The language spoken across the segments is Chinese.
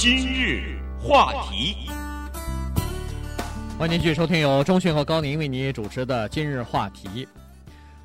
今日话题，欢迎继续收听由钟迅和高宁为你主持的今日话题。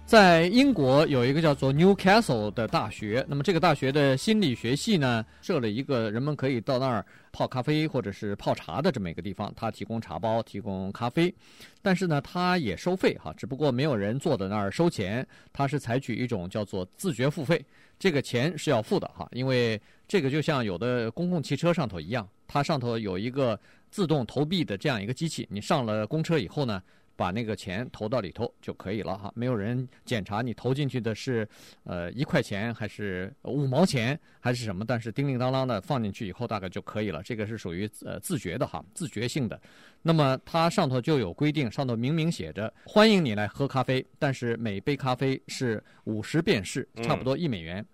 在英国有一个叫做 Newcastle 的大学，那么这个大学的心理学系呢，设了一个人们可以到那儿泡咖啡或者是泡茶的这么一个地方，它提供茶包，提供咖啡，但是呢，它也收费哈，只不过没有人坐在那儿收钱，它是采取一种叫做自觉付费，这个钱是要付的哈，因为。这个就像有的公共汽车上头一样，它上头有一个自动投币的这样一个机器。你上了公车以后呢，把那个钱投到里头就可以了哈，没有人检查你投进去的是呃一块钱还是五毛钱还是什么，但是叮叮当当的放进去以后大概就可以了。这个是属于呃自觉的哈，自觉性的。那么它上头就有规定，上头明明写着欢迎你来喝咖啡，但是每杯咖啡是五十便士，差不多一美元。嗯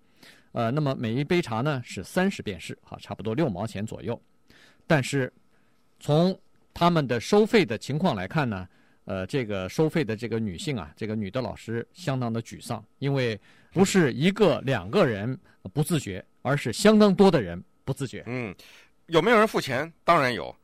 呃，那么每一杯茶呢是三十便士，哈，差不多六毛钱左右。但是从他们的收费的情况来看呢，呃，这个收费的这个女性啊，这个女的老师相当的沮丧，因为不是一个两个人不自觉，而是相当多的人不自觉。嗯，有没有人付钱？当然有，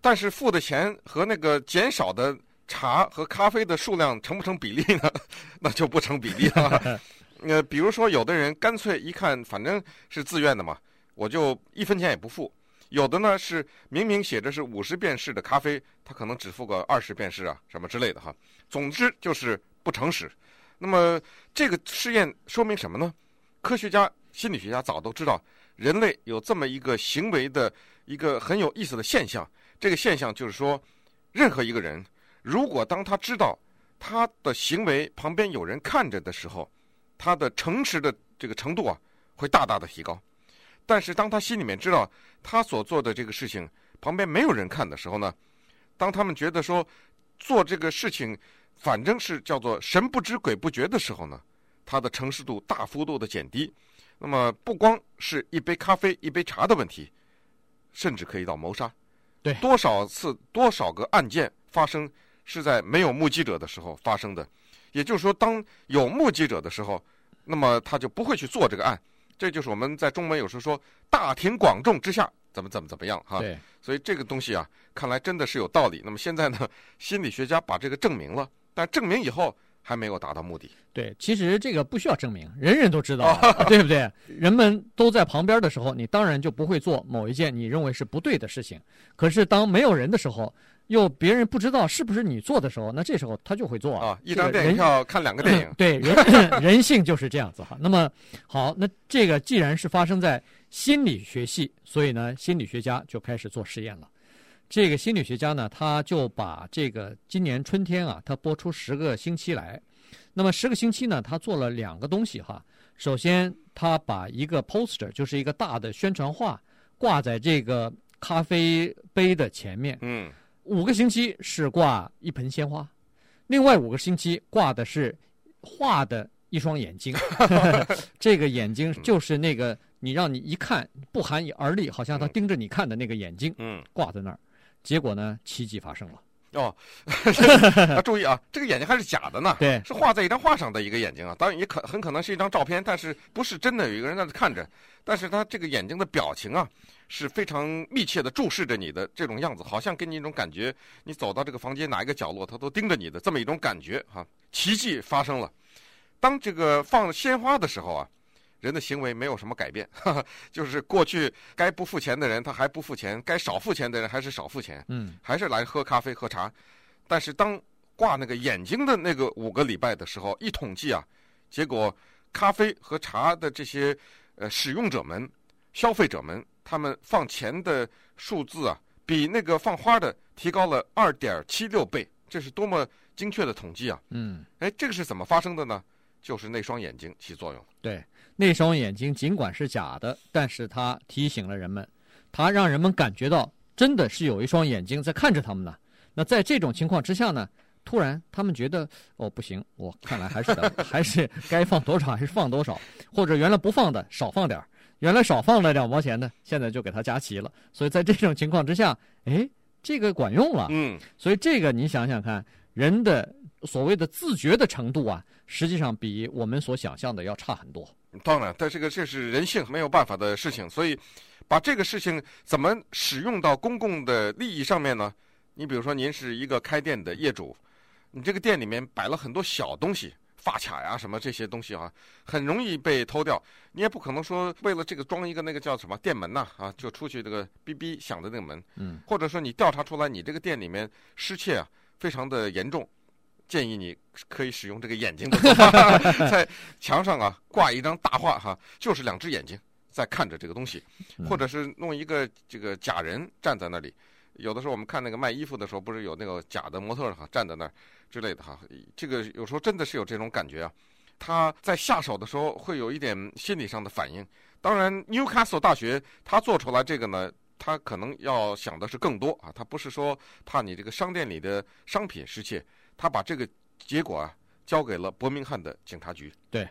但是付的钱和那个减少的茶和咖啡的数量成不成比例呢？那就不成比例了。呃，比如说，有的人干脆一看，反正是自愿的嘛，我就一分钱也不付。有的呢是明明写着是五十便士的咖啡，他可能只付个二十便士啊，什么之类的哈。总之就是不诚实。那么这个试验说明什么呢？科学家、心理学家早都知道，人类有这么一个行为的一个很有意思的现象。这个现象就是说，任何一个人，如果当他知道他的行为旁边有人看着的时候，他的诚实的这个程度啊，会大大的提高。但是当他心里面知道他所做的这个事情旁边没有人看的时候呢，当他们觉得说做这个事情反正是叫做神不知鬼不觉的时候呢，他的诚实度大幅度的减低。那么不光是一杯咖啡、一杯茶的问题，甚至可以到谋杀。对，多少次、多少个案件发生是在没有目击者的时候发生的。也就是说，当有目击者的时候，那么他就不会去做这个案。这就是我们在中文有时候说“大庭广众之下怎么怎么怎么样”哈。对。所以这个东西啊，看来真的是有道理。那么现在呢，心理学家把这个证明了，但证明以后还没有达到目的。对，其实这个不需要证明，人人都知道，对不对？人们都在旁边的时候，你当然就不会做某一件你认为是不对的事情。可是当没有人的时候，又别人不知道是不是你做的时候，那这时候他就会做啊。一张电影票看两个电影，对人 人性就是这样子哈。那么好，那这个既然是发生在心理学系，所以呢，心理学家就开始做实验了。这个心理学家呢，他就把这个今年春天啊，他播出十个星期来，那么十个星期呢，他做了两个东西哈。首先，他把一个 poster，就是一个大的宣传画，挂在这个咖啡杯的前面。嗯。五个星期是挂一盆鲜花，另外五个星期挂的是画的一双眼睛。这个眼睛就是那个你让你一看不寒而栗，好像他盯着你看的那个眼睛。嗯，挂在那儿，结果呢，奇迹发生了。哦，要 注意啊，这个眼睛还是假的呢。对，是画在一张画上的一个眼睛啊，当然也可很可能是一张照片，但是不是真的有一个人在那看着，但是他这个眼睛的表情啊。是非常密切的注视着你的这种样子，好像给你一种感觉，你走到这个房间哪一个角落，他都盯着你的这么一种感觉哈。奇迹发生了，当这个放鲜花的时候啊，人的行为没有什么改变，就是过去该不付钱的人他还不付钱，该少付钱的人还是少付钱，嗯，还是来喝咖啡喝茶。但是当挂那个眼睛的那个五个礼拜的时候，一统计啊，结果咖啡和茶的这些呃使用者们、消费者们。他们放钱的数字啊，比那个放花的提高了二点七六倍，这是多么精确的统计啊！嗯，哎，这个是怎么发生的呢？就是那双眼睛起作用。对，那双眼睛尽管是假的，但是它提醒了人们，它让人们感觉到真的是有一双眼睛在看着他们呢。那在这种情况之下呢，突然他们觉得哦不行，我看来还是还是该放多少还是放多少，或者原来不放的少放点儿。原来少放了两毛钱的，现在就给它加齐了。所以在这种情况之下，哎，这个管用了。嗯，所以这个你想想看，人的所谓的自觉的程度啊，实际上比我们所想象的要差很多。当然，但这个这是人性没有办法的事情。所以，把这个事情怎么使用到公共的利益上面呢？你比如说，您是一个开店的业主，你这个店里面摆了很多小东西，发卡呀什么这些东西啊，很容易被偷掉。你也不可能说为了这个装一个那个叫什么店门呐啊，就出去这个哔哔响的那个门。嗯。或者说你调查出来你这个店里面失窃啊非常的严重，建议你可以使用这个眼睛的，在墙上啊挂一张大画哈，就是两只眼睛。在看着这个东西，或者是弄一个这个假人站在那里。有的时候我们看那个卖衣服的时候，不是有那个假的模特哈站在那儿之类的哈。这个有时候真的是有这种感觉啊。他在下手的时候会有一点心理上的反应。当然，Newcastle 大学他做出来这个呢，他可能要想的是更多啊。他不是说怕你这个商店里的商品失窃，他把这个结果啊交给了伯明翰的警察局。对。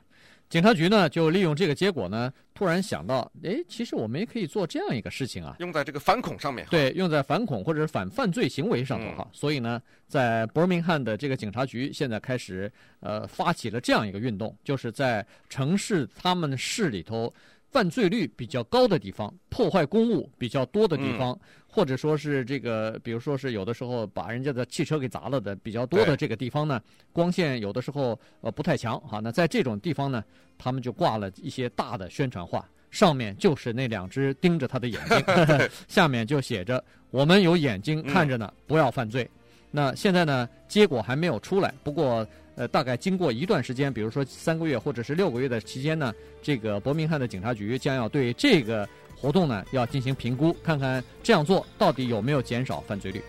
警察局呢，就利用这个结果呢，突然想到，哎，其实我们也可以做这样一个事情啊，用在这个反恐上面。对，用在反恐或者是反犯罪行为上头哈。嗯、所以呢，在伯明翰的这个警察局现在开始，呃，发起了这样一个运动，就是在城市他们市里头。犯罪率比较高的地方，破坏公物比较多的地方，嗯、或者说是这个，比如说是有的时候把人家的汽车给砸了的比较多的这个地方呢，光线有的时候呃不太强哈。那在这种地方呢，他们就挂了一些大的宣传画，上面就是那两只盯着他的眼睛，下面就写着“我们有眼睛看着呢，嗯、不要犯罪”。那现在呢，结果还没有出来，不过。呃，大概经过一段时间，比如说三个月或者是六个月的期间呢，这个伯明翰的警察局将要对这个活动呢要进行评估，看看这样做到底有没有减少犯罪率。